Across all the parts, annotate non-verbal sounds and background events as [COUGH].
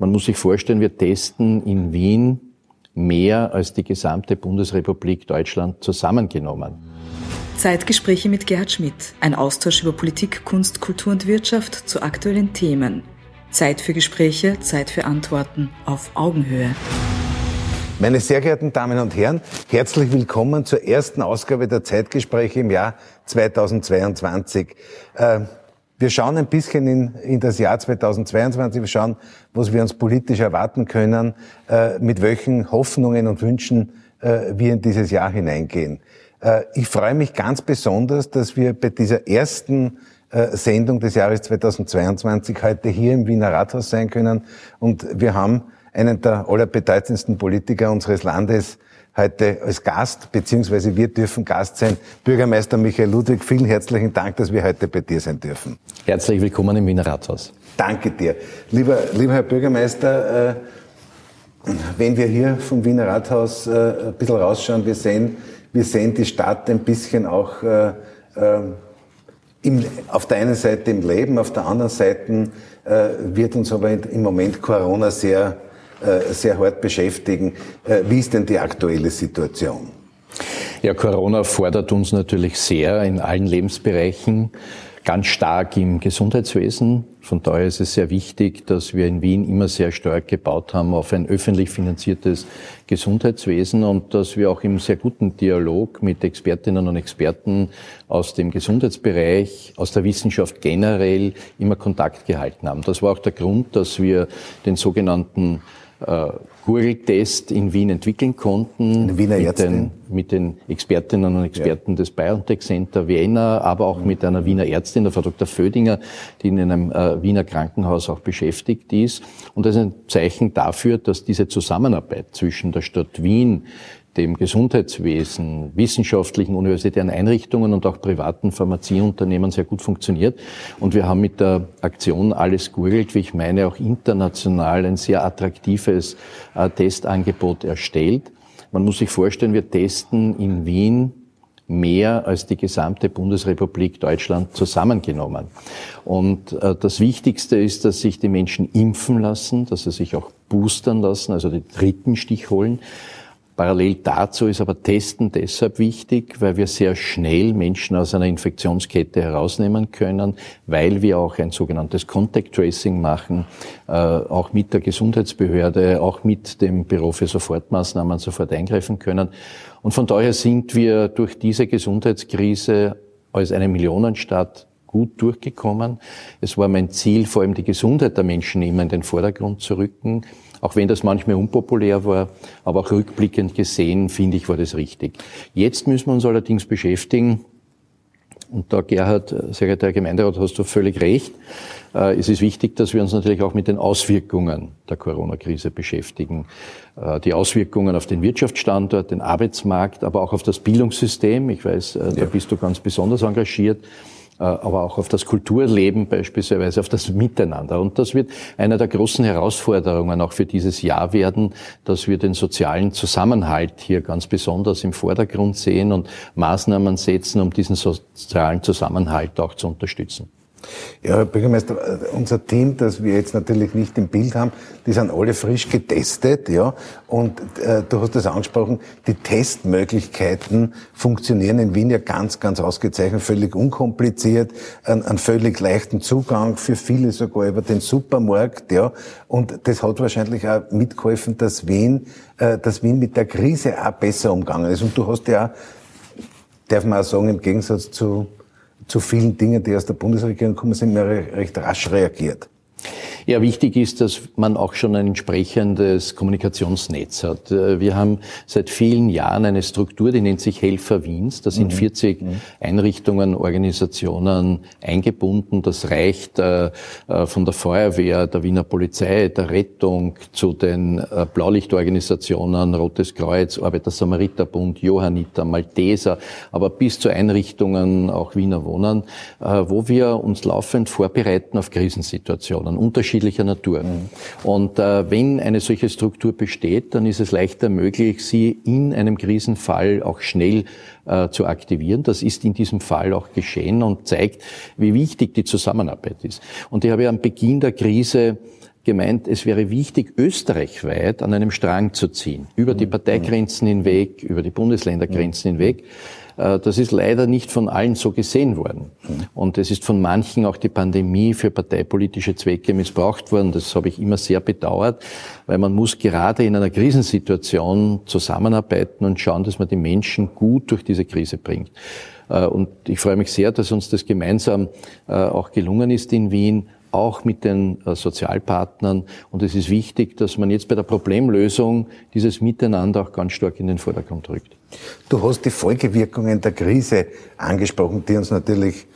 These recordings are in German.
Man muss sich vorstellen, wir testen in Wien mehr als die gesamte Bundesrepublik Deutschland zusammengenommen. Zeitgespräche mit Gerhard Schmidt. Ein Austausch über Politik, Kunst, Kultur und Wirtschaft zu aktuellen Themen. Zeit für Gespräche, Zeit für Antworten auf Augenhöhe. Meine sehr geehrten Damen und Herren, herzlich willkommen zur ersten Ausgabe der Zeitgespräche im Jahr 2022. Wir schauen ein bisschen in, in das Jahr 2022, wir schauen, was wir uns politisch erwarten können, äh, mit welchen Hoffnungen und Wünschen äh, wir in dieses Jahr hineingehen. Äh, ich freue mich ganz besonders, dass wir bei dieser ersten äh, Sendung des Jahres 2022 heute hier im Wiener Rathaus sein können und wir haben einen der allerbedeutendsten Politiker unseres Landes heute als Gast, beziehungsweise wir dürfen Gast sein. Bürgermeister Michael Ludwig, vielen herzlichen Dank, dass wir heute bei dir sein dürfen. Herzlich willkommen im Wiener Rathaus. Danke dir. Lieber, lieber Herr Bürgermeister, äh, wenn wir hier vom Wiener Rathaus äh, ein bisschen rausschauen, wir sehen, wir sehen die Stadt ein bisschen auch äh, im, auf der einen Seite im Leben, auf der anderen Seite wird uns aber im Moment Corona sehr sehr hart beschäftigen. Äh, wie ist denn die aktuelle Situation? Ja, Corona fordert uns natürlich sehr in allen Lebensbereichen, ganz stark im Gesundheitswesen. Von daher ist es sehr wichtig, dass wir in Wien immer sehr stark gebaut haben auf ein öffentlich finanziertes Gesundheitswesen und dass wir auch im sehr guten Dialog mit Expertinnen und Experten aus dem Gesundheitsbereich, aus der Wissenschaft generell immer Kontakt gehalten haben. Das war auch der Grund, dass wir den sogenannten äh, Google-Test in Wien entwickeln konnten. Wiener mit, den, mit den Expertinnen und Experten ja. des BioNTech Center Vienna, aber auch mhm. mit einer Wiener Ärztin, der Frau Dr. Födinger, die in einem äh, Wiener Krankenhaus auch beschäftigt ist. Und das ist ein Zeichen dafür, dass diese Zusammenarbeit zwischen der Stadt Wien, dem Gesundheitswesen, wissenschaftlichen universitären Einrichtungen und auch privaten Pharmazieunternehmen sehr gut funktioniert. Und wir haben mit der Aktion Alles googelt, wie ich meine, auch international ein sehr attraktives äh, Testangebot erstellt. Man muss sich vorstellen, wir testen in Wien mehr als die gesamte Bundesrepublik Deutschland zusammengenommen. Und äh, das Wichtigste ist, dass sich die Menschen impfen lassen, dass sie sich auch boostern lassen, also den dritten Stich holen. Parallel dazu ist aber Testen deshalb wichtig, weil wir sehr schnell Menschen aus einer Infektionskette herausnehmen können, weil wir auch ein sogenanntes Contact Tracing machen, äh, auch mit der Gesundheitsbehörde, auch mit dem Büro für Sofortmaßnahmen sofort eingreifen können. Und von daher sind wir durch diese Gesundheitskrise als eine Millionenstadt gut durchgekommen. Es war mein Ziel, vor allem die Gesundheit der Menschen immer in den Vordergrund zu rücken auch wenn das manchmal unpopulär war, aber auch rückblickend gesehen, finde ich, war das richtig. Jetzt müssen wir uns allerdings beschäftigen, und da, Gerhard, sehr geehrter Herr Gemeinderat, hast du völlig recht. Äh, es ist wichtig, dass wir uns natürlich auch mit den Auswirkungen der Corona-Krise beschäftigen. Äh, die Auswirkungen auf den Wirtschaftsstandort, den Arbeitsmarkt, aber auch auf das Bildungssystem. Ich weiß, äh, da bist du ganz besonders engagiert. Äh, aber auch auf das Kulturleben beispielsweise, auf das Miteinander. Und das wird einer der großen Herausforderungen auch für dieses Jahr werden, dass wir den sozialen Zusammenhalt hier ganz besonders im Vordergrund sehen und Maßnahmen setzen, um diesen sozialen Zusammenhalt auch zu unterstützen. Ja, Herr Bürgermeister, unser Team, das wir jetzt natürlich nicht im Bild haben, die sind alle frisch getestet, ja. Und äh, du hast das angesprochen, die Testmöglichkeiten funktionieren in Wien ja ganz, ganz ausgezeichnet, völlig unkompliziert, einen, völlig leichten Zugang für viele sogar über den Supermarkt, ja. Und das hat wahrscheinlich auch mitgeholfen, dass Wien, äh, dass Wien mit der Krise auch besser umgegangen ist. Und du hast ja, darf man auch sagen, im Gegensatz zu zu vielen Dingen, die aus der Bundesregierung kommen, sind wir recht rasch reagiert. Ja, wichtig ist, dass man auch schon ein entsprechendes Kommunikationsnetz hat. Äh, wir haben seit vielen Jahren eine Struktur, die nennt sich Helfer Wiens. Da sind 40 mhm. mhm. Einrichtungen, Organisationen eingebunden. Das reicht äh, äh, von der Feuerwehr, der Wiener Polizei, der Rettung zu den äh, Blaulichtorganisationen, Rotes Kreuz, Arbeiter-Samariter-Bund, Johanniter, Malteser, aber bis zu Einrichtungen, auch Wiener Wohnen, äh, wo wir uns laufend vorbereiten auf Krisensituationen unterschiedlicher Natur. Mhm. Und äh, wenn eine solche Struktur besteht, dann ist es leichter möglich, sie in einem Krisenfall auch schnell äh, zu aktivieren. Das ist in diesem Fall auch geschehen und zeigt, wie wichtig die Zusammenarbeit ist. Und ich habe ja am Beginn der Krise gemeint, es wäre wichtig, österreichweit an einem Strang zu ziehen, über die Parteigrenzen hinweg, über die Bundesländergrenzen hinweg. Äh, das ist leider nicht von allen so gesehen worden. Und es ist von manchen auch die Pandemie für parteipolitische Zwecke missbraucht worden. Das habe ich immer sehr bedauert, weil man muss gerade in einer Krisensituation zusammenarbeiten und schauen, dass man die Menschen gut durch diese Krise bringt. Äh, und ich freue mich sehr, dass uns das gemeinsam äh, auch gelungen ist in Wien auch mit den Sozialpartnern. Und es ist wichtig, dass man jetzt bei der Problemlösung dieses Miteinander auch ganz stark in den Vordergrund rückt. Du hast die Folgewirkungen der Krise angesprochen, die uns natürlich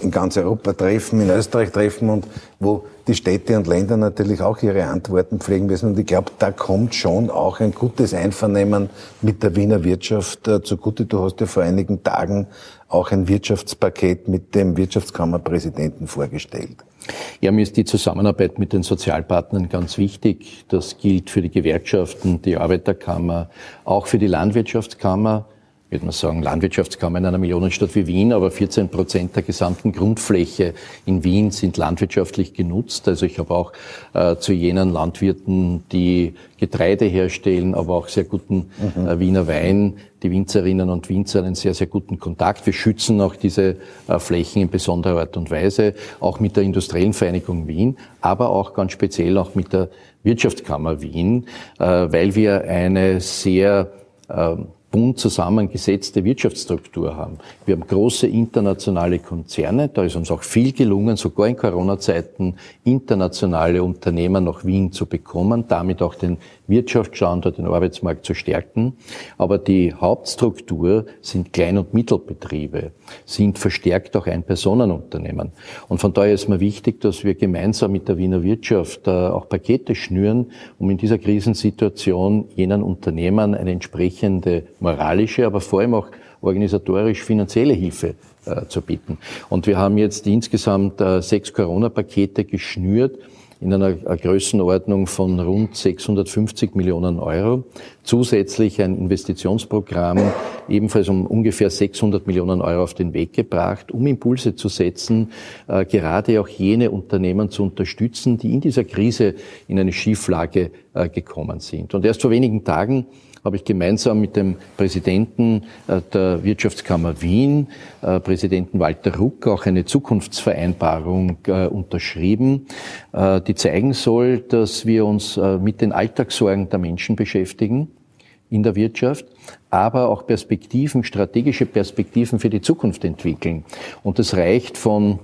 in ganz Europa treffen, in Österreich treffen und wo die Städte und Länder natürlich auch ihre Antworten pflegen müssen. Und ich glaube, da kommt schon auch ein gutes Einvernehmen mit der Wiener Wirtschaft äh, zugute. Du hast ja vor einigen Tagen auch ein Wirtschaftspaket mit dem Wirtschaftskammerpräsidenten vorgestellt. Ja, mir ist die Zusammenarbeit mit den Sozialpartnern ganz wichtig. Das gilt für die Gewerkschaften, die Arbeiterkammer, auch für die Landwirtschaftskammer würde man sagen, Landwirtschaftskammer in einer Millionenstadt wie Wien, aber 14 Prozent der gesamten Grundfläche in Wien sind landwirtschaftlich genutzt. Also ich habe auch äh, zu jenen Landwirten, die Getreide herstellen, aber auch sehr guten mhm. äh, Wiener Wein, die Winzerinnen und Winzer einen sehr, sehr guten Kontakt. Wir schützen auch diese äh, Flächen in besonderer Art und Weise, auch mit der Industriellen Vereinigung Wien, aber auch ganz speziell auch mit der Wirtschaftskammer Wien, äh, weil wir eine sehr ähm, bunt zusammengesetzte Wirtschaftsstruktur haben. Wir haben große internationale Konzerne, da ist uns auch viel gelungen, sogar in Corona-Zeiten internationale Unternehmer nach Wien zu bekommen, damit auch den Wirtschaftsstandort, den Arbeitsmarkt zu stärken. Aber die Hauptstruktur sind Klein- und Mittelbetriebe, sind verstärkt auch Ein-Personen-Unternehmen. Und von daher ist mir wichtig, dass wir gemeinsam mit der Wiener Wirtschaft äh, auch Pakete schnüren, um in dieser Krisensituation jenen Unternehmern eine entsprechende moralische, aber vor allem auch organisatorisch finanzielle Hilfe äh, zu bieten. Und wir haben jetzt insgesamt äh, sechs Corona-Pakete geschnürt in einer Größenordnung von rund 650 Millionen Euro. Zusätzlich ein Investitionsprogramm ebenfalls um ungefähr 600 Millionen Euro auf den Weg gebracht, um Impulse zu setzen, äh, gerade auch jene Unternehmen zu unterstützen, die in dieser Krise in eine Schieflage äh, gekommen sind. Und erst vor wenigen Tagen habe ich gemeinsam mit dem Präsidenten äh, der Wirtschaftskammer Wien, äh, Präsidenten Walter Ruck, auch eine Zukunftsvereinbarung äh, unterschrieben, die zeigen soll, dass wir uns mit den Alltagssorgen der Menschen beschäftigen in der Wirtschaft, aber auch Perspektiven, strategische Perspektiven für die Zukunft entwickeln. Und das reicht von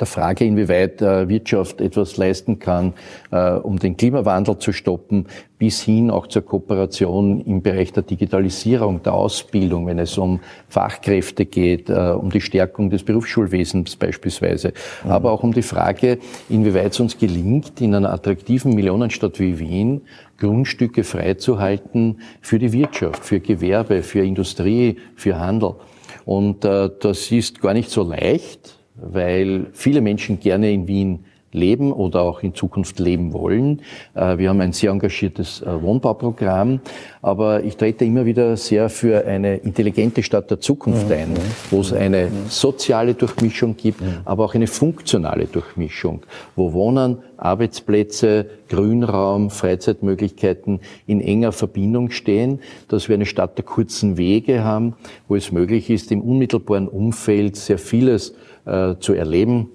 der Frage, inwieweit äh, Wirtschaft etwas leisten kann, äh, um den Klimawandel zu stoppen, bis hin auch zur Kooperation im Bereich der Digitalisierung, der Ausbildung, wenn es um Fachkräfte geht, äh, um die Stärkung des Berufsschulwesens beispielsweise, mhm. aber auch um die Frage, inwieweit es uns gelingt, in einer attraktiven Millionenstadt wie Wien Grundstücke freizuhalten für die Wirtschaft, für Gewerbe, für Industrie, für Handel. Und äh, das ist gar nicht so leicht weil viele Menschen gerne in Wien leben oder auch in Zukunft leben wollen. Äh, wir haben ein sehr engagiertes äh, Wohnbauprogramm, aber ich trete immer wieder sehr für eine intelligente Stadt der Zukunft ein, wo es eine soziale Durchmischung gibt, aber auch eine funktionale Durchmischung, wo Wohnen, Arbeitsplätze, Grünraum, Freizeitmöglichkeiten in enger Verbindung stehen, dass wir eine Stadt der kurzen Wege haben, wo es möglich ist, im unmittelbaren Umfeld sehr vieles äh, zu erleben,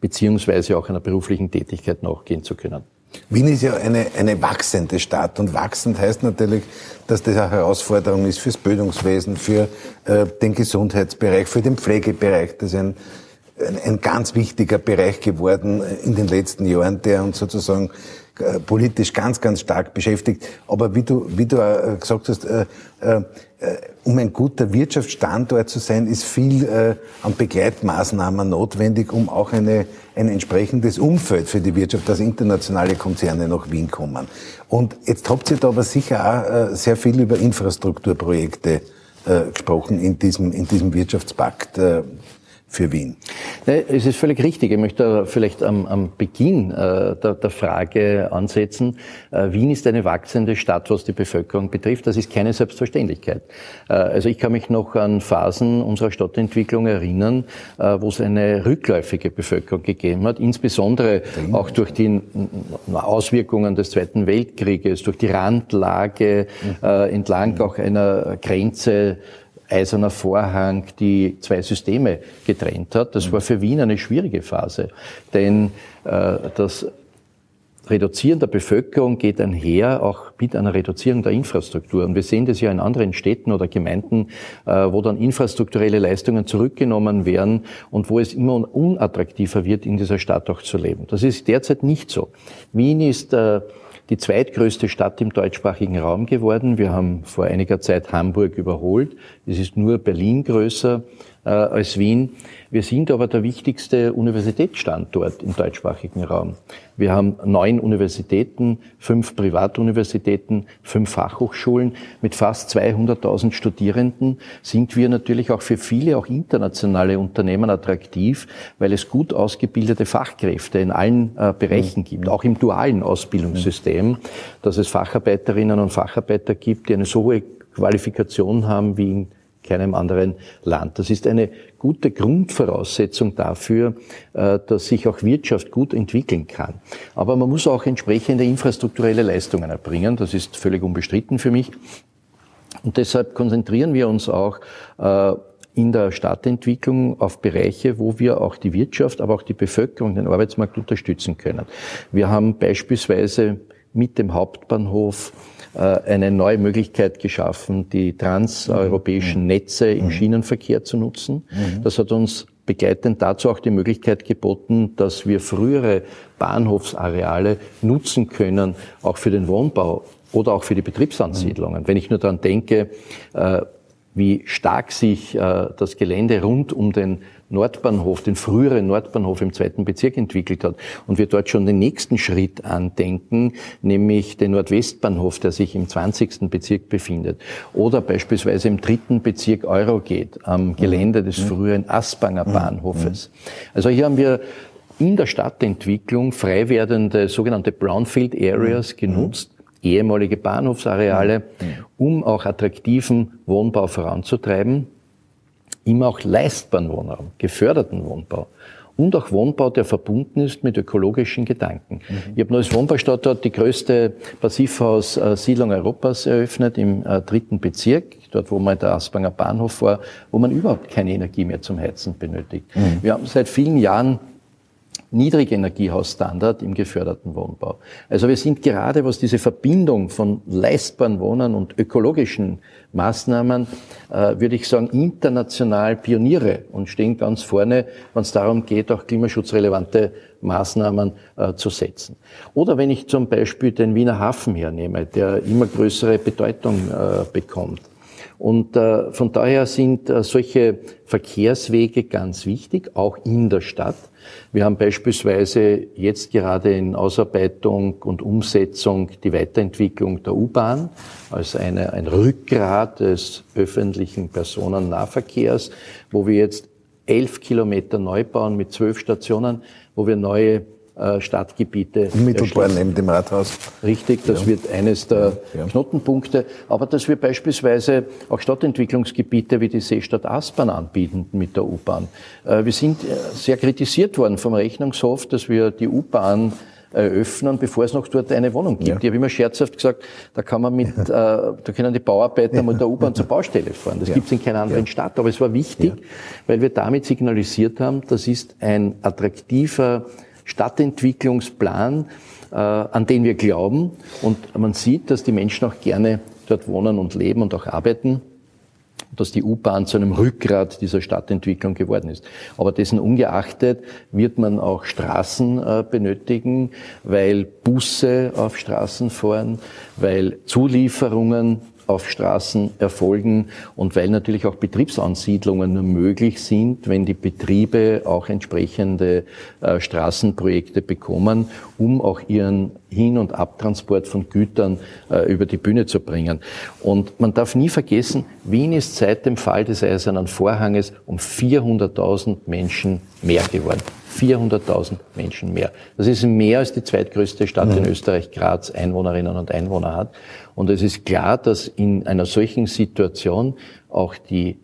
beziehungsweise auch einer beruflichen Tätigkeit nachgehen zu können. Wien ist ja eine, eine wachsende Stadt und wachsend heißt natürlich, dass das eine Herausforderung ist fürs Bildungswesen, für äh, den Gesundheitsbereich, für den Pflegebereich. Das ist ein, ein, ganz wichtiger Bereich geworden in den letzten Jahren, der uns sozusagen äh, politisch ganz, ganz stark beschäftigt. Aber wie du, wie du äh, gesagt hast, äh, äh, um ein guter Wirtschaftsstandort zu sein, ist viel an Begleitmaßnahmen notwendig, um auch eine, ein entsprechendes Umfeld für die Wirtschaft, dass internationale Konzerne nach Wien kommen. Und jetzt habt ihr da aber sicher auch sehr viel über Infrastrukturprojekte gesprochen in diesem, in diesem Wirtschaftspakt. Für Wien? Es ist völlig richtig. Ich möchte vielleicht am, am Beginn äh, der, der, Frage ansetzen. Äh, Wien ist eine wachsende Stadt, was die Bevölkerung betrifft. Das ist keine Selbstverständlichkeit. Äh, also ich kann mich noch an Phasen unserer Stadtentwicklung erinnern, äh, wo es eine rückläufige Bevölkerung gegeben hat, insbesondere auch durch die Auswirkungen des Zweiten Weltkrieges, durch die Randlage mhm. äh, entlang auch einer Grenze eiserner Vorhang die zwei Systeme getrennt hat. Das war für Wien eine schwierige Phase, denn äh, das Reduzieren der Bevölkerung geht einher auch mit einer Reduzierung der Infrastruktur. Und wir sehen das ja in anderen Städten oder Gemeinden, äh, wo dann infrastrukturelle Leistungen zurückgenommen werden und wo es immer unattraktiver wird, in dieser Stadt auch zu leben. Das ist derzeit nicht so. Wien ist äh, die zweitgrößte Stadt im deutschsprachigen Raum geworden. Wir haben vor einiger Zeit Hamburg überholt. Es ist nur Berlin größer äh, als Wien. Wir sind aber der wichtigste Universitätsstandort im deutschsprachigen Raum. Wir haben neun Universitäten, fünf Privatuniversitäten, fünf Fachhochschulen. Mit fast 200.000 Studierenden sind wir natürlich auch für viele, auch internationale Unternehmen attraktiv, weil es gut ausgebildete Fachkräfte in allen äh, Bereichen gibt, auch im dualen Ausbildungssystem, dass es Facharbeiterinnen und Facharbeiter gibt, die eine so hohe Qualifikation haben wie in keinem anderen Land. Das ist eine gute Grundvoraussetzung dafür, äh, dass sich auch Wirtschaft gut entwickeln kann. Aber man muss auch entsprechende infrastrukturelle Leistungen erbringen. Das ist völlig unbestritten für mich. Und deshalb konzentrieren wir uns auch äh, in der Stadtentwicklung auf Bereiche, wo wir auch die Wirtschaft, aber auch die Bevölkerung, den Arbeitsmarkt unterstützen können. Wir haben beispielsweise mit dem Hauptbahnhof eine neue Möglichkeit geschaffen, die transeuropäischen mhm. Netze im mhm. Schienenverkehr zu nutzen. Mhm. Das hat uns begleitend dazu auch die Möglichkeit geboten, dass wir frühere Bahnhofsareale nutzen können, auch für den Wohnbau oder auch für die Betriebsansiedlungen. Wenn ich nur daran denke, äh, wie stark sich äh, das Gelände rund um den Nordbahnhof, den früheren Nordbahnhof im zweiten Bezirk entwickelt hat und wir dort schon den nächsten Schritt andenken, nämlich den Nordwestbahnhof, der sich im 20. Bezirk befindet oder beispielsweise im dritten Bezirk Eurogeht am Gelände des mhm. früheren Asbanger mhm. Bahnhofes. Also hier haben wir in der Stadtentwicklung frei werdende sogenannte Brownfield Areas mhm. genutzt, ehemalige Bahnhofsareale, um auch attraktiven Wohnbau voranzutreiben immer auch leistbaren Wohnraum, geförderten Wohnbau und auch Wohnbau, der verbunden ist mit ökologischen Gedanken. Mhm. Ich habe Neues Wohnbaustadt dort die größte Passivhaus-Siedlung Europas eröffnet im äh, dritten Bezirk, dort wo man der Aspanger Bahnhof war, wo man überhaupt keine Energie mehr zum Heizen benötigt. Mhm. Wir haben seit vielen Jahren Niedrigenergiehausstandard im geförderten Wohnbau. Also wir sind gerade, was diese Verbindung von leistbaren Wohnen und ökologischen Maßnahmen, äh, würde ich sagen, international Pioniere und stehen ganz vorne, wenn es darum geht, auch klimaschutzrelevante Maßnahmen äh, zu setzen. Oder wenn ich zum Beispiel den Wiener Hafen hernehme, der immer größere Bedeutung äh, bekommt. Und äh, von daher sind äh, solche Verkehrswege ganz wichtig, auch in der Stadt. Wir haben beispielsweise jetzt gerade in Ausarbeitung und Umsetzung die Weiterentwicklung der U-Bahn als eine, ein Rückgrat des öffentlichen Personennahverkehrs, wo wir jetzt elf Kilometer neu bauen mit zwölf Stationen, wo wir neue Stadtgebiete. Unmittelbar neben dem Rathaus. Richtig, das ja. wird eines der ja. Knotenpunkte. Aber dass wir beispielsweise auch Stadtentwicklungsgebiete wie die Seestadt Aspern anbieten mit der U-Bahn. Äh, wir sind äh, sehr kritisiert worden vom Rechnungshof, dass wir die U-Bahn eröffnen, bevor es noch dort eine Wohnung gibt. Ja. Ich habe immer scherzhaft gesagt, da kann man mit, äh, da können die Bauarbeiter ja. mit der U-Bahn zur Baustelle fahren. Das ja. gibt es in keiner anderen ja. Stadt. Aber es war wichtig, weil wir damit signalisiert haben, das ist ein attraktiver Stadtentwicklungsplan, äh, an den wir glauben. Und man sieht, dass die Menschen auch gerne dort wohnen und leben und auch arbeiten dass die U-Bahn zu einem Rückgrat dieser Stadtentwicklung geworden ist. Aber dessen ungeachtet wird man auch Straßen äh, benötigen, weil Busse auf Straßen fahren, weil Zulieferungen auf Straßen erfolgen und weil natürlich auch Betriebsansiedlungen nur möglich sind, wenn die Betriebe auch entsprechende äh, Straßenprojekte bekommen, um auch ihren Hin- und Abtransport von Gütern äh, über die Bühne zu bringen. Und man darf nie vergessen, Wien ist seit dem Fall des Eisernen Vorhanges um 400.000 Menschen mehr geworden. 400.000 Menschen mehr. Das ist mehr als die zweitgrößte Stadt mhm. in Österreich, Graz, Einwohnerinnen und Einwohner hat. Und es ist klar, dass in einer solchen Situation auch die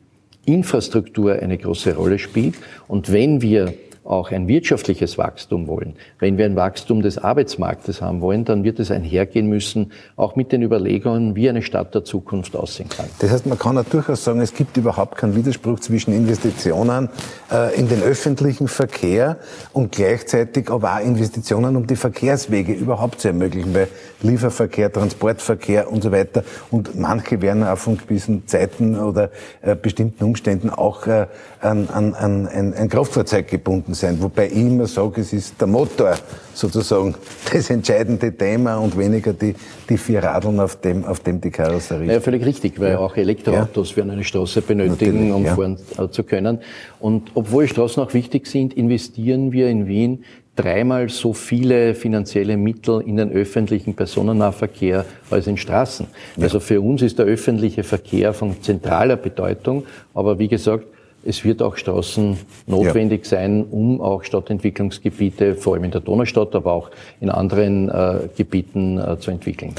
Infrastruktur eine große Rolle spielt. Und wenn wir auch ein wirtschaftliches Wachstum wollen, wenn wir ein Wachstum des Arbeitsmarktes haben wollen, dann wird es einhergehen müssen, auch mit den Überlegungen, wie eine Stadt der Zukunft aussehen kann. Das heißt, man kann auch durchaus sagen, es gibt überhaupt keinen Widerspruch zwischen Investitionen äh, in den öffentlichen Verkehr und gleichzeitig aber auch Investitionen, um die Verkehrswege überhaupt zu ermöglichen, weil Lieferverkehr, Transportverkehr und so weiter und manche werden auch von gewissen Zeiten oder äh, bestimmten Umständen auch äh, an, an, an ein, Kraftfahrzeug gebunden sein. Wobei ich immer sage, es ist der Motor sozusagen [LAUGHS] das entscheidende Thema und weniger die, die vier Radeln, auf dem, auf dem die Karosserie. Ja, völlig richtig, weil ja. auch Elektroautos ja. werden eine Straße benötigen, Natürlich, um ja. fahren äh, zu können. Und obwohl Straßen auch wichtig sind, investieren wir in Wien dreimal so viele finanzielle Mittel in den öffentlichen Personennahverkehr als in Straßen. Ja. Also für uns ist der öffentliche Verkehr von zentraler Bedeutung. Aber wie gesagt, es wird auch Straßen notwendig ja. sein, um auch Stadtentwicklungsgebiete, vor allem in der Donaustadt, aber auch in anderen äh, Gebieten äh, zu entwickeln.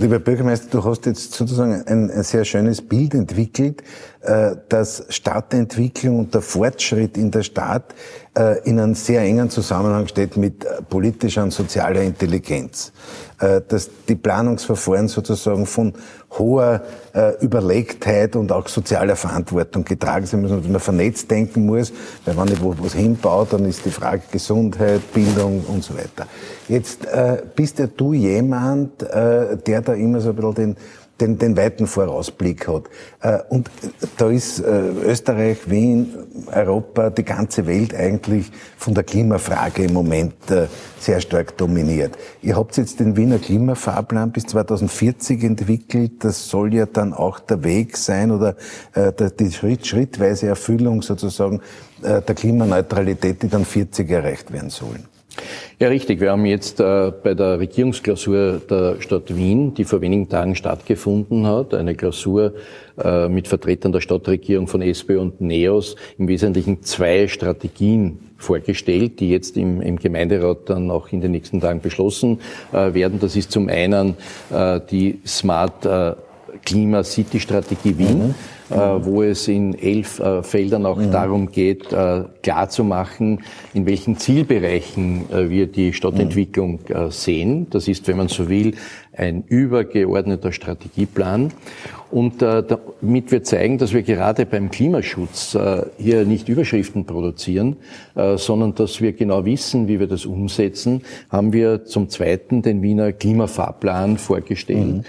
Lieber Bürgermeister, du hast jetzt sozusagen ein, ein sehr schönes Bild entwickelt, äh, dass Stadtentwicklung und der Fortschritt in der Stadt in einem sehr engen Zusammenhang steht mit äh, politischer und sozialer Intelligenz. Äh, dass die Planungsverfahren sozusagen von hoher Überlegtheit und auch sozialer Verantwortung getragen sind müssen, dass man vernetzt denken muss, weil wenn ich wo was hinbaut, dann ist die Frage Gesundheit, Bildung und so weiter. Jetzt bist ja du jemand, der da immer so ein bisschen den den, den weiten Vorausblick hat. Äh, und da ist äh, Österreich, Wien, Europa, die ganze Welt eigentlich von der Klimafrage im Moment äh, sehr stark dominiert. Ihr habt jetzt den Wiener Klimafahrplan bis 2040 entwickelt. Das soll ja dann auch der Weg sein oder die schrittweise Erfüllung sozusagen der Klimaneutralität, die dann 40 erreicht werden sollen. Ja, richtig. Wir haben jetzt äh, bei der Regierungsklausur der Stadt Wien, die vor wenigen Tagen stattgefunden hat, eine Klausur äh, mit Vertretern der Stadtregierung von SPÖ und NEOS, im Wesentlichen zwei Strategien vorgestellt, die jetzt im, im Gemeinderat dann auch in den nächsten Tagen beschlossen äh, werden. Das ist zum einen äh, die Smart äh, Klima City Strategie Wien. Mhm äh, wo es in elf äh, Feldern auch mhm. darum geht, äh, klarzumachen, in welchen Zielbereichen wir die Stadtentwicklung mhm. sehen. Das ist, wenn man so will, ein übergeordneter Strategieplan. Und damit wir zeigen, dass wir gerade beim Klimaschutz hier nicht Überschriften produzieren, sondern dass wir genau wissen, wie wir das umsetzen, haben wir zum Zweiten den Wiener Klimafahrplan vorgestellt. Mhm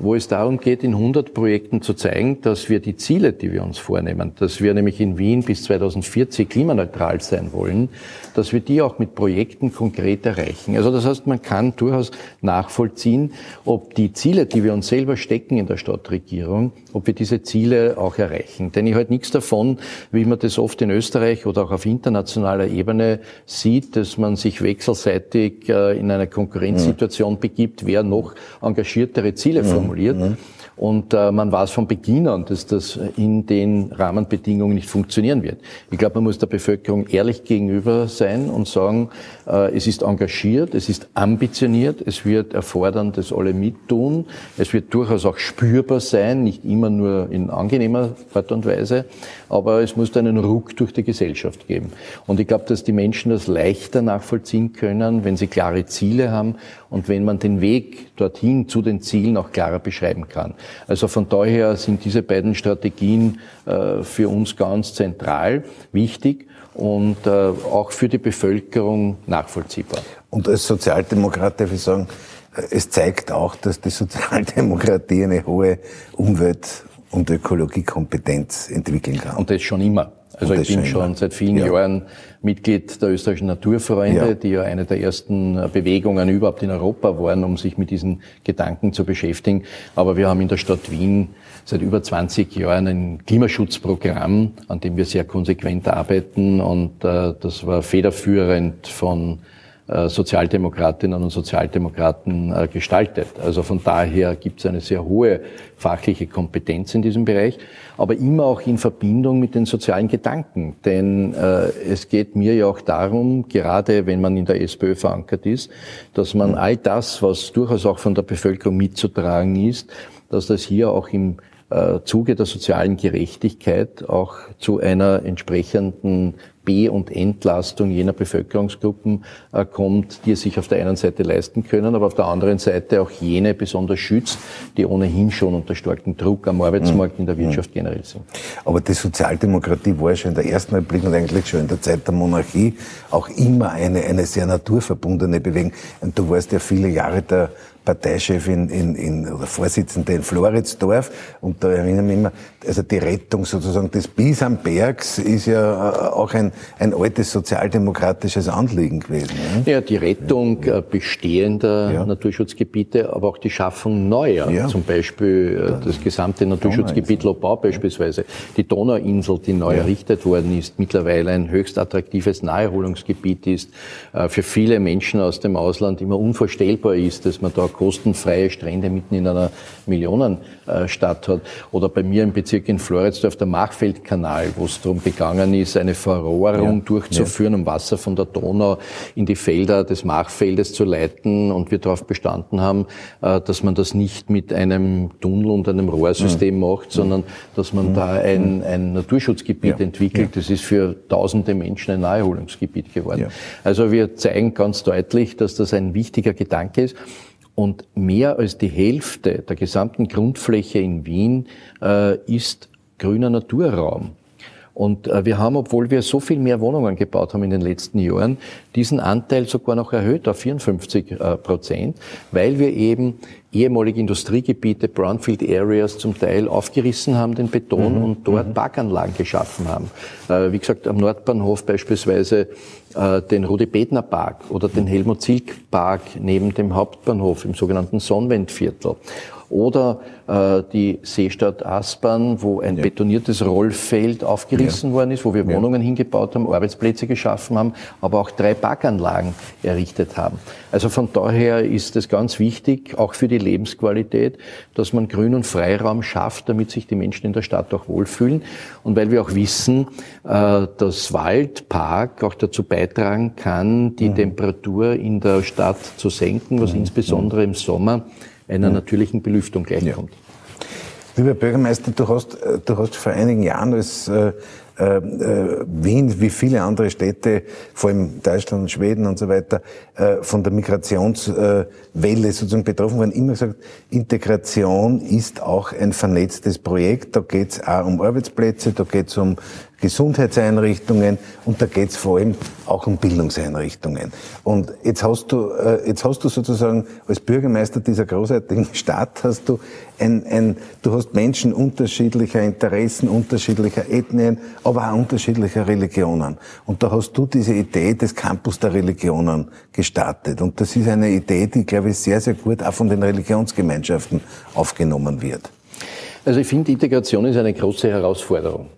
wo es darum geht, in 100 Projekten zu zeigen, dass wir die Ziele, die wir uns vornehmen, dass wir nämlich in Wien bis 2040 klimaneutral sein wollen, dass wir die auch mit Projekten konkret erreichen. Also das heißt, man kann durchaus nachvollziehen, ob die Ziele, die wir uns selber stecken in der Stadtregierung, ob wir diese Ziele auch erreichen. Denn ich halte nichts davon, wie man das oft in Österreich oder auch auf internationaler Ebene sieht, dass man sich wechselseitig äh, in eine Konkurrenzsituation begibt, wer noch engagiertere Ziele formuliert. Mhm. Und äh, man weiß von Beginn an, dass das in den Rahmenbedingungen nicht funktionieren wird. Ich glaube, man muss der Bevölkerung ehrlich gegenüber sein und sagen, äh, es ist engagiert, es ist ambitioniert, es wird erfordern, dass alle mittun. Es wird durchaus auch spürbar sein, nicht immer nur in angenehmer Art und Weise, aber es muss einen Ruck durch die Gesellschaft geben. Und ich glaube, dass die Menschen das leichter nachvollziehen können, wenn sie klare Ziele haben und wenn man den Weg dorthin zu den Zielen auch klarer beschreiben kann. Also von daher sind diese beiden Strategien äh, für uns ganz zentral, wichtig und äh, auch für die Bevölkerung nachvollziehbar. Und als Sozialdemokrat darf ich sagen, äh, es zeigt auch, dass die Sozialdemokratie eine hohe Umwelt- und Ökologiekompetenz entwickeln kann. Und das schon immer. Also ich bin schon seit vielen ja. Jahren Mitglied der österreichischen Naturfreunde, ja. die ja eine der ersten Bewegungen überhaupt in Europa waren, um sich mit diesen Gedanken zu beschäftigen. Aber wir haben in der Stadt Wien seit über 20 Jahren ein Klimaschutzprogramm, an dem wir sehr konsequent arbeiten und äh, das war federführend von Sozialdemokratinnen und Sozialdemokraten äh, gestaltet. Also von daher gibt es eine sehr hohe fachliche Kompetenz in diesem Bereich, aber immer auch in Verbindung mit den sozialen Gedanken. Denn äh, es geht mir ja auch darum, gerade wenn man in der SPÖ verankert ist, dass man all das, was durchaus auch von der Bevölkerung mitzutragen ist, dass das hier auch im äh, Zuge der sozialen Gerechtigkeit auch zu einer entsprechenden B- und Entlastung jener Bevölkerungsgruppen äh, kommt, die es sich auf der einen Seite leisten können, aber auf der anderen Seite auch jene besonders schützt, die ohnehin schon unter starkem Druck am Arbeitsmarkt in der mhm. Wirtschaft generell sind. Aber die Sozialdemokratie war ja schon in der ersten Republik und eigentlich schon in der Zeit der Monarchie auch immer eine, eine sehr naturverbundene Bewegung. Und du warst ja viele Jahre der Parteichef in, in, in, oder Vorsitzende in Floridsdorf. Und da erinnern wir immer, also die Rettung sozusagen des Bisambergs ist ja äh, auch ein, ein altes sozialdemokratisches Anliegen gewesen. Ne? Ja, die Rettung ja. Äh, bestehender ja. Naturschutzgebiete, aber auch die Schaffung neuer. Ja. Zum Beispiel äh, das gesamte Naturschutzgebiet Lobau beispielsweise. Die Donauinsel, die neu errichtet worden ist, mittlerweile ein höchst attraktives Naherholungsgebiet ist, für viele Menschen aus dem Ausland immer unvorstellbar ist, dass man da kostenfreie Strände mitten in einer Millionenstadt hat. Oder bei mir im Bezirk in Floridsdorf der Machfeldkanal, wo es darum gegangen ist, eine Verrohrung ja, durchzuführen, ja. um Wasser von der Donau in die Felder des Machfeldes zu leiten. Und wir darauf bestanden haben, äh, dass man das nicht mit einem Tunnel und einem Rohrsystem mhm. macht, sondern dass man mhm. da ein, mhm. ein Naturschutzgebiet ja. entwickelt. Das ist für tausende Menschen ein Naherholungsgebiet geworden. Also wir zeigen ganz deutlich, dass das ein wichtiger Gedanke ist. Und mehr als die Hälfte der gesamten Grundfläche in Wien äh, ist grüner Naturraum. Und äh, wir haben, obwohl wir so viel mehr Wohnungen gebaut haben in den letzten Jahren, diesen Anteil sogar noch erhöht auf 54 äh, Prozent, weil wir eben ehemalige Industriegebiete, Brownfield Areas zum Teil aufgerissen haben, den Beton mhm. und dort mhm. Parkanlagen geschaffen haben. Äh, wie gesagt, am Nordbahnhof beispielsweise äh, den Rudi-Bedner Park oder den Helmut-Zilk Park neben dem Hauptbahnhof im sogenannten Sonnenwendviertel. Oder äh, die Seestadt Aspern, wo ein ja. betoniertes Rollfeld aufgerissen ja. worden ist, wo wir Wohnungen hingebaut haben, Arbeitsplätze geschaffen haben, aber auch drei Parkanlagen errichtet haben. Also von daher ist es ganz wichtig, auch für die Lebensqualität, dass man Grün- und Freiraum schafft, damit sich die Menschen in der Stadt auch wohlfühlen. Und weil wir auch wissen, äh, dass Wald, Park auch dazu beitragen kann, die mhm. Temperatur in der Stadt zu senken, was mhm. insbesondere im Sommer einer natürlichen Belüftung gleichkommt. Ja. Lieber Bürgermeister, du hast, äh, du hast vor einigen Jahren als äh, äh, äh, Wien, wie viele andere Städte, vor allem Deutschland und Schweden und so weiter, äh, von der Migrationswelle sozusagen betroffen waren, immer gesagt, Integration ist auch ein vernetztes Projekt. Da geht es auch um Arbeitsplätze, da geht es um Gesundheitseinrichtungen und da geht es vor allem auch um Bildungseinrichtungen. Und jetzt hast du, äh, jetzt hast du sozusagen als Bürgermeister dieser großartigen [LAUGHS] Stadt hast du ein, ein, du hast Menschen unterschiedlicher Interessen, unterschiedlicher Ethnien, aber auch unterschiedlicher Religionen. Und da hast du diese Idee des Campus der Religionen gestartet. Und das ist eine Idee, die, glaube ich, sehr, sehr gut auch von den Religionsgemeinschaften aufgenommen wird. Also ich finde, Integration ist eine große Herausforderung.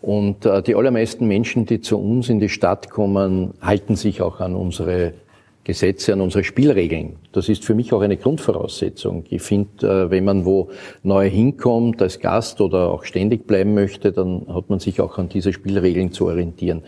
Und äh, die allermeisten Menschen, die zu uns in die Stadt kommen, halten sich auch an unsere Gesetze, an unsere Spielregeln. Das ist für mich auch eine Grundvoraussetzung. Ich finde, äh, wenn man wo neu hinkommt als Gast oder auch ständig bleiben möchte, dann hat man sich auch an diese Spielregeln zu orientieren.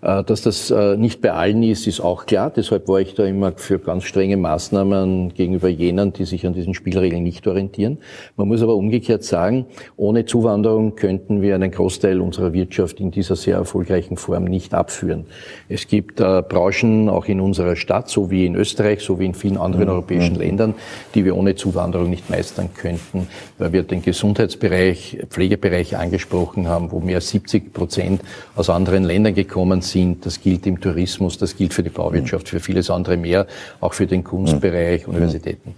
Äh, dass das äh, nicht bei allen ist, ist auch klar. Deshalb war ich da immer für ganz strenge Maßnahmen gegenüber jenen, die sich an diesen Spielregeln nicht orientieren. Man muss aber umgekehrt sagen, ohne Zuwanderung könnten wir einen Großteil unserer Wirtschaft in dieser sehr erfolgreichen Form nicht abführen. Es gibt äh, Branchen auch in unserer Stadt, so wie in Österreich, so wie in vielen anderen mhm. europäischen mhm. Ländern, die wir ohne Zuwanderung nicht meistern könnten, weil wir den Gesundheitsbereich, Pflegebereich angesprochen haben, wo mehr als 70 Prozent aus anderen Ländern gekommen sind. Das gilt im Tourismus, das gilt für die Bauwirtschaft, für vieles andere mehr, auch für den Kunstbereich, mhm. Universitäten.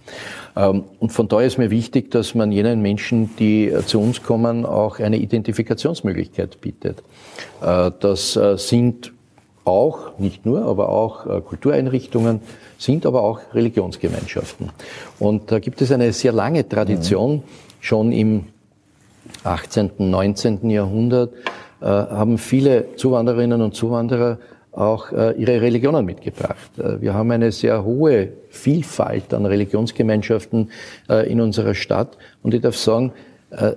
Ähm, und von daher ist mir wichtig, dass man jenen Menschen, die äh, zu uns kommen, auch eine Identifikationsmöglichkeit bietet. Äh, das äh, sind auch, nicht nur, aber auch Kultureinrichtungen, sind aber auch Religionsgemeinschaften. Und da gibt es eine sehr lange Tradition, mhm. schon im 18., 19. Jahrhundert haben viele Zuwandererinnen und Zuwanderer auch äh, ihre Religionen mitgebracht. Äh, wir haben eine sehr hohe Vielfalt an Religionsgemeinschaften äh, in unserer Stadt und ich darf sagen, äh,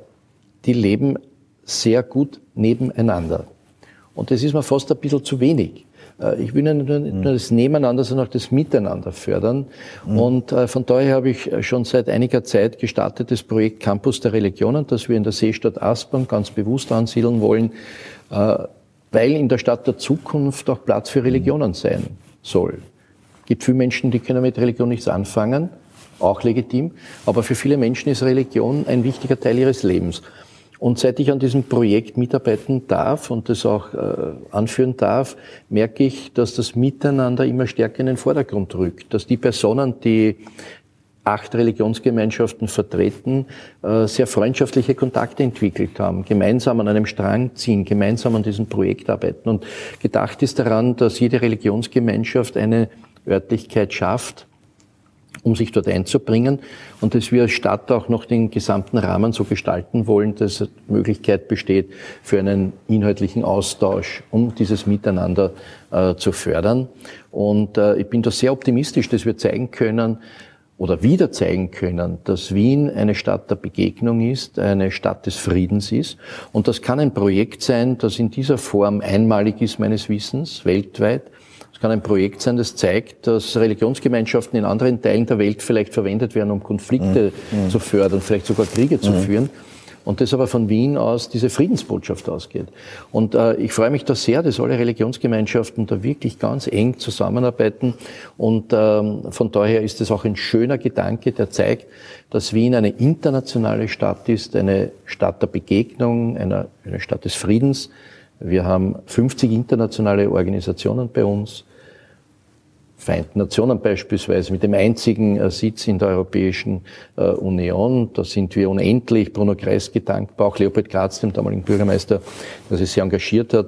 die leben sehr gut nebeneinander. Und das ist mir fast ein bisschen zu wenig. Äh, ich will nicht nur das Nebeneinander, sondern auch das Miteinander fördern. Mhm. Und äh, von daher habe ich schon seit einiger Zeit gestartet das Projekt Campus der Religionen, das wir in der Seestadt Aspern ganz bewusst ansiedeln wollen weil in der Stadt der Zukunft auch Platz für Religionen sein soll. Es gibt viele Menschen, die können mit Religion nichts anfangen, auch legitim, aber für viele Menschen ist Religion ein wichtiger Teil ihres Lebens. Und seit ich an diesem Projekt mitarbeiten darf und das auch äh, anführen darf, merke ich, dass das Miteinander immer stärker in den Vordergrund rückt, dass die Personen, die acht Religionsgemeinschaften vertreten, äh, sehr freundschaftliche Kontakte entwickelt haben, gemeinsam an einem Strang ziehen, gemeinsam an diesem Projekt arbeiten. Und gedacht ist daran, dass jede Religionsgemeinschaft eine Örtlichkeit schafft, um sich dort einzubringen und dass wir als Stadt auch noch den gesamten Rahmen so gestalten wollen, dass Möglichkeit besteht für einen inhaltlichen Austausch, um dieses Miteinander äh, zu fördern. Und äh, ich bin da sehr optimistisch, dass wir zeigen können, oder wieder zeigen können, dass Wien eine Stadt der Begegnung ist, eine Stadt des Friedens ist. Und das kann ein Projekt sein, das in dieser Form einmalig ist meines Wissens, weltweit. Kann ein Projekt sein, das zeigt, dass Religionsgemeinschaften in anderen Teilen der Welt vielleicht verwendet werden, um Konflikte mhm. zu fördern, vielleicht sogar Kriege zu mhm. führen und das aber von Wien aus diese Friedensbotschaft ausgeht. Und äh, ich freue mich da sehr, dass alle Religionsgemeinschaften da wirklich ganz eng zusammenarbeiten und ähm, von daher ist es auch ein schöner Gedanke, der zeigt, dass Wien eine internationale Stadt ist, eine Stadt der Begegnung, eine, eine Stadt des Friedens. Wir haben 50 internationale Organisationen bei uns. Vereinten Nationen beispielsweise, mit dem einzigen äh, Sitz in der Europäischen äh, Union. Da sind wir unendlich Bruno Kreisky dankbar, auch Leopold Graz, dem damaligen Bürgermeister, der sich sehr engagiert hat,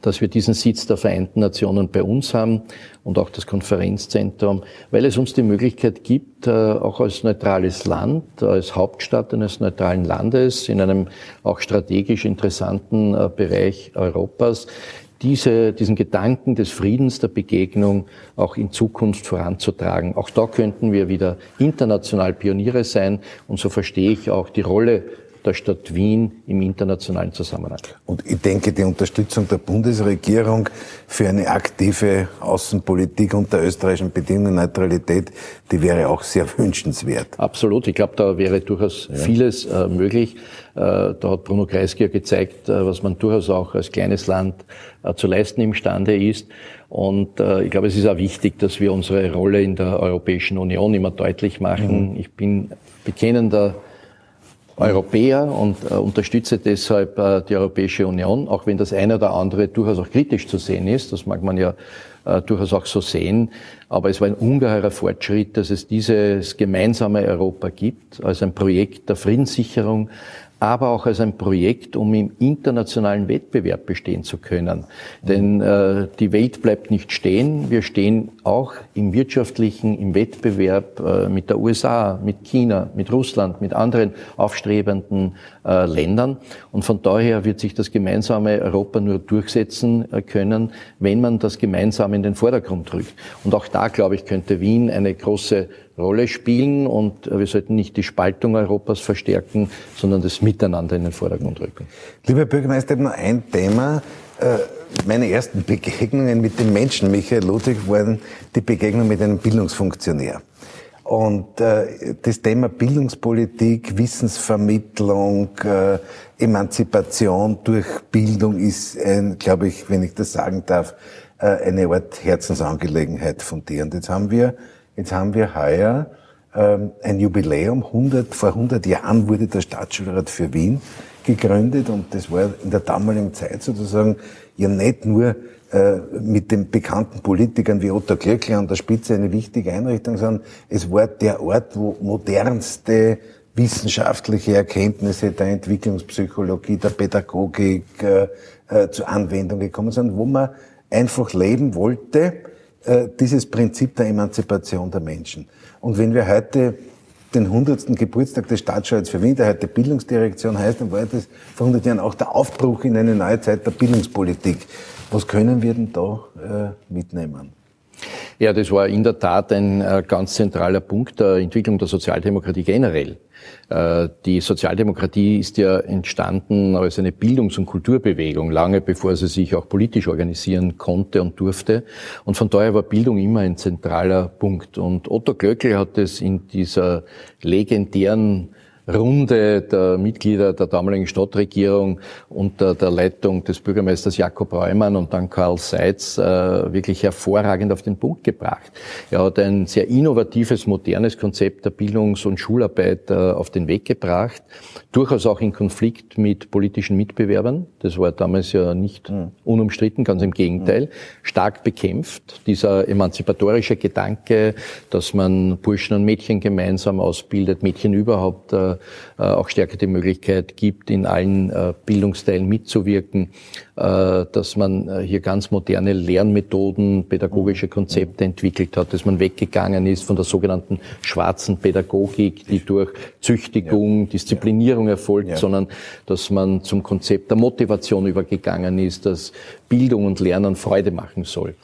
dass wir diesen Sitz der Vereinten Nationen bei uns haben und auch das Konferenzzentrum, weil es uns die Möglichkeit gibt, äh, auch als neutrales Land, als Hauptstadt eines neutralen Landes, in einem auch strategisch interessanten Bereich Europas, diese, diesen Gedanken des Friedens, der Begegnung auch in Zukunft voranzutragen. Auch da könnten wir wieder international Pioniere sein und so verstehe ich auch die Rolle der Stadt Wien im internationalen Zusammenhang. Und ich denke, die Unterstützung der Bundesregierung für eine aktive Außenpolitik unter österreichischen Bedingungen Neutralität, die wäre auch sehr wünschenswert. Absolut. Ich glaube, da wäre durchaus ja. vieles äh, möglich. Äh, da hat Bruno Kreisky ja gezeigt, äh, was man durchaus auch als kleines Land äh, zu leisten imstande ist. Und ich glaube, es ist auch wichtig, dass wir unsere Rolle in der Europäischen Union immer deutlich machen. Mhm. Ich bin bekennender Europäer und äh, unterstütze deshalb äh, die Europäische Union, auch wenn das eine oder andere durchaus auch kritisch zu sehen ist. Das mag man ja äh, durchaus auch so sehen. Aber es war ein ungeheurer Fortschritt, dass es dieses gemeinsame Europa gibt, als ein Projekt der Friedenssicherung, aber auch als ein Projekt, um im internationalen Wettbewerb bestehen zu können. Denn äh, die Welt bleibt nicht stehen. Wir stehen auch im wirtschaftlichen, im Wettbewerb äh, mit der USA, mit China, mit Russland, mit anderen aufstrebenden äh, Ländern. Und von daher wird sich das gemeinsame Europa nur durchsetzen äh, können, wenn man das gemeinsam in den Vordergrund rückt. Und auch da, glaube ich, könnte Wien eine große Rolle spielen und wir sollten nicht die Spaltung Europas verstärken, sondern das Miteinander in den Vordergrund rücken. Lieber Bürgermeister, noch ein Thema. Äh, meine ersten Begegnungen mit dem Menschen, Michael Ludwig, waren die Begegnung mit einem Bildungsfunktionär. Und äh, das Thema Bildungspolitik, Wissensvermittlung, äh, Emanzipation durch Bildung ist, ein, glaube ich, wenn ich das sagen darf, eine Art Herzensangelegenheit von dir. Und jetzt haben wir Jetzt haben wir heuer ähm, ein Jubiläum. 100, vor 100 Jahren wurde der Staatsschulrat für Wien gegründet und das war in der damaligen Zeit sozusagen ja nicht nur äh, mit den bekannten Politikern wie Otto Glöckler an der Spitze eine wichtige Einrichtung, sondern es war der Ort, wo modernste wissenschaftliche Erkenntnisse der Entwicklungspsychologie, der Pädagogik äh, äh, zur Anwendung gekommen sind, wo man einfach leben wollte, äh, dieses Prinzip der Emanzipation der Menschen. Und wenn wir heute den 100. Geburtstag des Staatsschulz für Wien, der heute Bildungsdirektion heißt, dann war das vor 100 Jahren auch der Aufbruch in eine neue Zeit der Bildungspolitik. Was können wir denn da äh, mitnehmen? Ja, das war in der Tat ein äh, ganz zentraler Punkt der Entwicklung der Sozialdemokratie generell. Äh, die Sozialdemokratie ist ja entstanden als eine Bildungs- und Kulturbewegung, lange bevor sie sich auch politisch organisieren konnte und durfte. Und von daher war Bildung immer ein zentraler Punkt. Und Otto Glöckl hat es in dieser legendären Runde der Mitglieder der damaligen Stadtregierung unter der Leitung des Bürgermeisters Jakob Reumann und dann Karl Seitz äh, wirklich hervorragend auf den Punkt gebracht. Er hat ein sehr innovatives, modernes Konzept der Bildungs- und Schularbeit äh, auf den Weg gebracht, durchaus auch in Konflikt mit politischen Mitbewerbern. Das war damals ja nicht mhm. unumstritten, ganz im Gegenteil. Mhm. Stark bekämpft. Dieser emanzipatorische Gedanke, dass man Burschen und Mädchen gemeinsam ausbildet, Mädchen überhaupt äh, auch stärker die Möglichkeit gibt, in allen äh, Bildungsteilen mitzuwirken, äh, dass man hier ganz moderne Lernmethoden, pädagogische Konzepte entwickelt hat, dass man weggegangen ist von der sogenannten schwarzen Pädagogik, die durch Züchtigung, Disziplinierung erfolgt, sondern dass man zum Konzept der Motivation übergegangen ist, dass Bildung und Lernen Freude machen soll.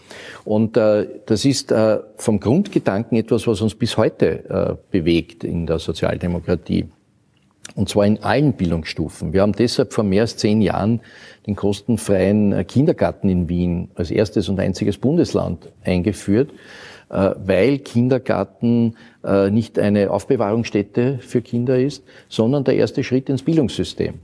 Und äh, das ist äh, vom Grundgedanken etwas, was uns bis heute äh, bewegt in der Sozialdemokratie. Und zwar in allen Bildungsstufen. Wir haben deshalb vor mehr als zehn Jahren den kostenfreien äh, Kindergarten in Wien als erstes und einziges Bundesland eingeführt, weil Kindergarten äh, nicht eine Aufbewahrungsstätte für Kinder ist, sondern der erste Schritt ins Bildungssystem.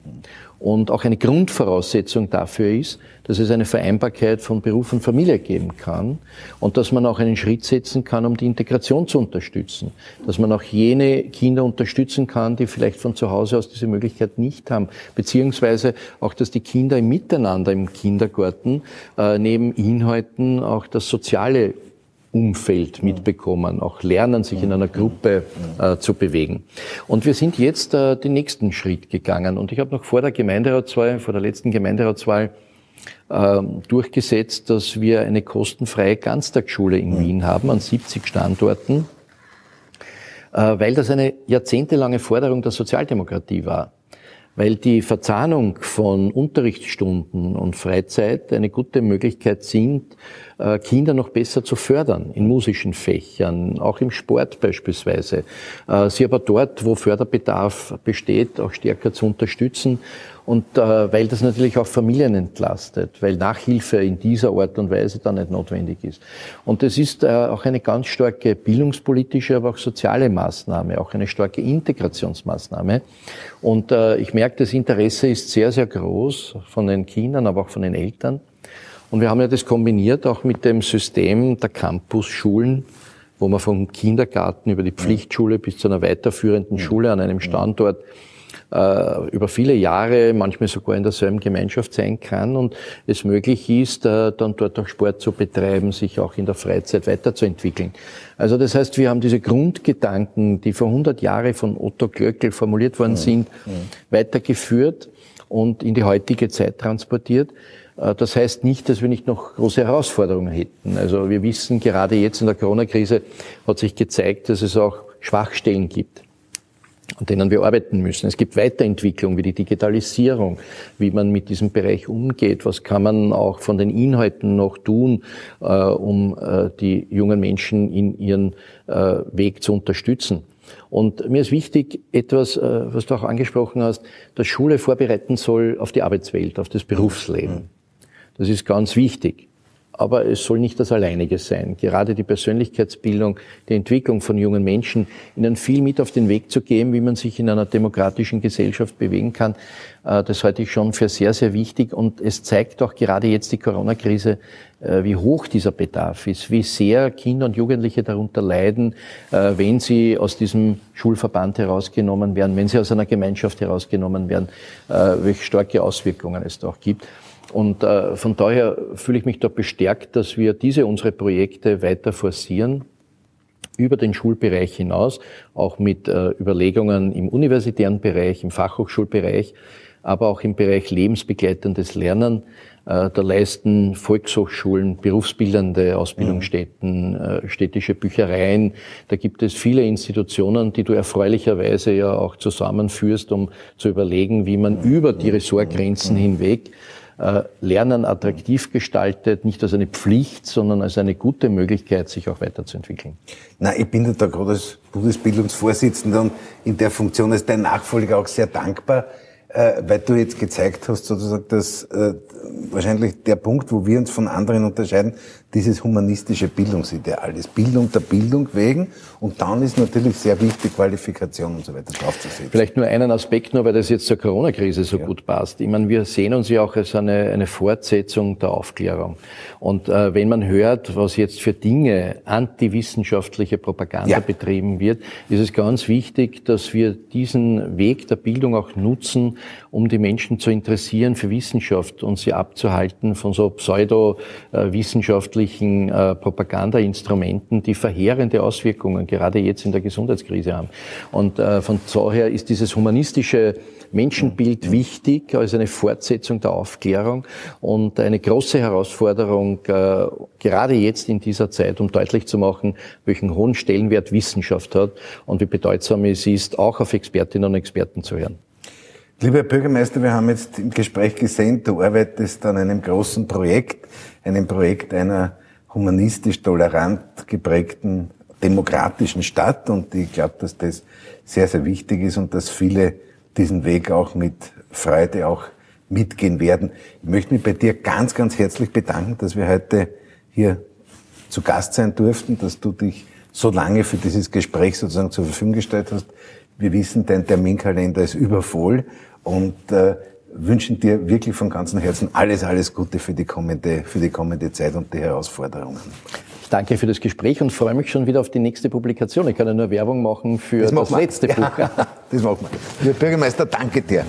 Und auch eine Grundvoraussetzung dafür ist, dass es eine Vereinbarkeit von Beruf und Familie geben kann und dass man auch einen Schritt setzen kann, um die Integration zu unterstützen, dass man auch jene Kinder unterstützen kann, die vielleicht von zu Hause aus diese Möglichkeit nicht haben, beziehungsweise auch, dass die Kinder im Miteinander im Kindergarten äh, neben Inhalten auch das soziale Umfeld mitbekommen, auch lernen, sich in einer Gruppe äh, zu bewegen. Und wir sind jetzt äh, den nächsten Schritt gegangen. Und ich habe noch vor der Gemeinderatswahl, vor der letzten Gemeinderatswahl, äh, durchgesetzt, dass wir eine kostenfreie Ganztagsschule in Wien haben an 70 Standorten, äh, weil das eine jahrzehntelange Forderung der Sozialdemokratie war. Weil die Verzahnung von Unterrichtsstunden und Freizeit eine gute Möglichkeit sind, Kinder noch besser zu fördern in musischen Fächern, auch im Sport beispielsweise. Äh, sie aber dort, wo Förderbedarf besteht, auch stärker zu unterstützen und äh, weil das natürlich auch Familien entlastet, weil Nachhilfe in dieser Art und Weise dann nicht notwendig ist. Und es ist äh, auch eine ganz starke bildungspolitische, aber auch soziale Maßnahme, auch eine starke Integrationsmaßnahme. Und äh, ich merke, das Interesse ist sehr, sehr groß von den Kindern, aber auch von den Eltern. Und wir haben ja das kombiniert auch mit dem System der Campusschulen, wo man vom Kindergarten über die Pflichtschule bis zu einer weiterführenden Schule an einem Standort äh, über viele Jahre, manchmal sogar in derselben Gemeinschaft sein kann und es möglich ist, äh, dann dort auch Sport zu betreiben, sich auch in der Freizeit weiterzuentwickeln. Also das heißt, wir haben diese Grundgedanken, die vor 100 Jahren von Otto Glöckl formuliert worden sind, mhm. weitergeführt und in die heutige Zeit transportiert. Äh, das heißt nicht, dass wir nicht noch große Herausforderungen hätten. Also wir wissen, gerade jetzt in der Corona-Krise hat sich gezeigt, dass es auch Schwachstellen gibt an denen wir arbeiten müssen. Es gibt Weiterentwicklung wie die Digitalisierung, wie man mit diesem Bereich umgeht, was kann man auch von den Inhalten noch tun, äh, um äh, die jungen Menschen in ihren Weg zu unterstützen. Und mir ist wichtig, etwas, was du auch angesprochen hast, dass Schule vorbereiten soll auf die Arbeitswelt, auf das Berufsleben. Das ist ganz wichtig aber es soll nicht das Alleinige sein. Gerade die Persönlichkeitsbildung, die Entwicklung von jungen Menschen, ihnen viel mit auf den Weg zu geben, wie man sich in einer demokratischen Gesellschaft bewegen kann, äh, das halte ich schon für sehr, sehr wichtig. Und es zeigt auch gerade jetzt die Corona-Krise, äh, wie hoch dieser Bedarf ist, wie sehr Kinder und Jugendliche darunter leiden, äh, wenn sie aus diesem Schulverband herausgenommen werden, wenn sie aus einer Gemeinschaft herausgenommen werden, welche starke Auswirkungen es da auch gibt. Und äh, von daher fühle ich mich da bestärkt, dass wir diese unsere Projekte weiter forcieren über den Schulbereich hinaus, auch mit äh, Überlegungen im universitären Bereich, im Fachhochschulbereich, aber auch im Bereich lebensbegleitendes Lernen. Äh, da leisten Volkshochschulen, berufsbildende Ausbildungsstätten, äh, städtische Büchereien. Da gibt es viele Institutionen, die du erfreulicherweise ja auch zusammenführst, um zu überlegen, wie man über die Ressortgrenzen hinweg äh, Lernen attraktiv gestaltet, nicht als eine Pflicht, sondern als eine gute Möglichkeit, sich auch weiterzuentwickeln. Na, ich bin da gerade als Bundesbildungsvorsitzender und in der Funktion als dein Nachfolger auch sehr dankbar, äh, weil du jetzt gezeigt hast, sozusagen, dass äh, wahrscheinlich der Punkt, wo wir uns von anderen unterscheiden, dieses humanistische Bildungsideal ist. Bildung der Bildung wegen und dann ist natürlich sehr wichtig, Qualifikation und so weiter draufzusetzen. Vielleicht nur einen Aspekt, nur weil das jetzt zur Corona-Krise so ja. gut passt. Ich meine, wir sehen uns ja auch als eine, eine Fortsetzung der Aufklärung. Und äh, wenn man hört, was jetzt für Dinge antiwissenschaftliche Propaganda ja. betrieben wird, ist es ganz wichtig, dass wir diesen Weg der Bildung auch nutzen, um die Menschen zu interessieren für Wissenschaft und sie abzuhalten von so pseudo-wissenschaftlichen äh, Propagandainstrumenten, die verheerende Auswirkungen gerade jetzt in der Gesundheitskrise haben. Und äh, von daher ist dieses humanistische Menschenbild wichtig als eine Fortsetzung der Aufklärung und eine große Herausforderung, äh, gerade jetzt in dieser Zeit, um deutlich zu machen, welchen hohen Stellenwert Wissenschaft hat und wie bedeutsam es ist, auch auf Expertinnen und Experten zu hören. Lieber Herr Bürgermeister, wir haben jetzt im Gespräch gesehen, du arbeitest an einem großen Projekt, einem Projekt einer humanistisch tolerant geprägten demokratischen Stadt und ich glaube, dass das sehr, sehr wichtig ist und dass viele diesen Weg auch mit Freude auch mitgehen werden. Ich möchte mich bei dir ganz, ganz herzlich bedanken, dass wir heute hier zu Gast sein durften, dass du dich so lange für dieses Gespräch sozusagen zur Verfügung gestellt hast. Wir wissen, dein Terminkalender ist übervoll und äh, wünschen dir wirklich von ganzem Herzen alles, alles Gute für die kommende, für die kommende Zeit und die Herausforderungen. Ich danke für das Gespräch und freue mich schon wieder auf die nächste Publikation. Ich kann ja nur Werbung machen für das, das letzte Buch. Ja, [LAUGHS] das machen wir. Herr Bürgermeister, danke dir.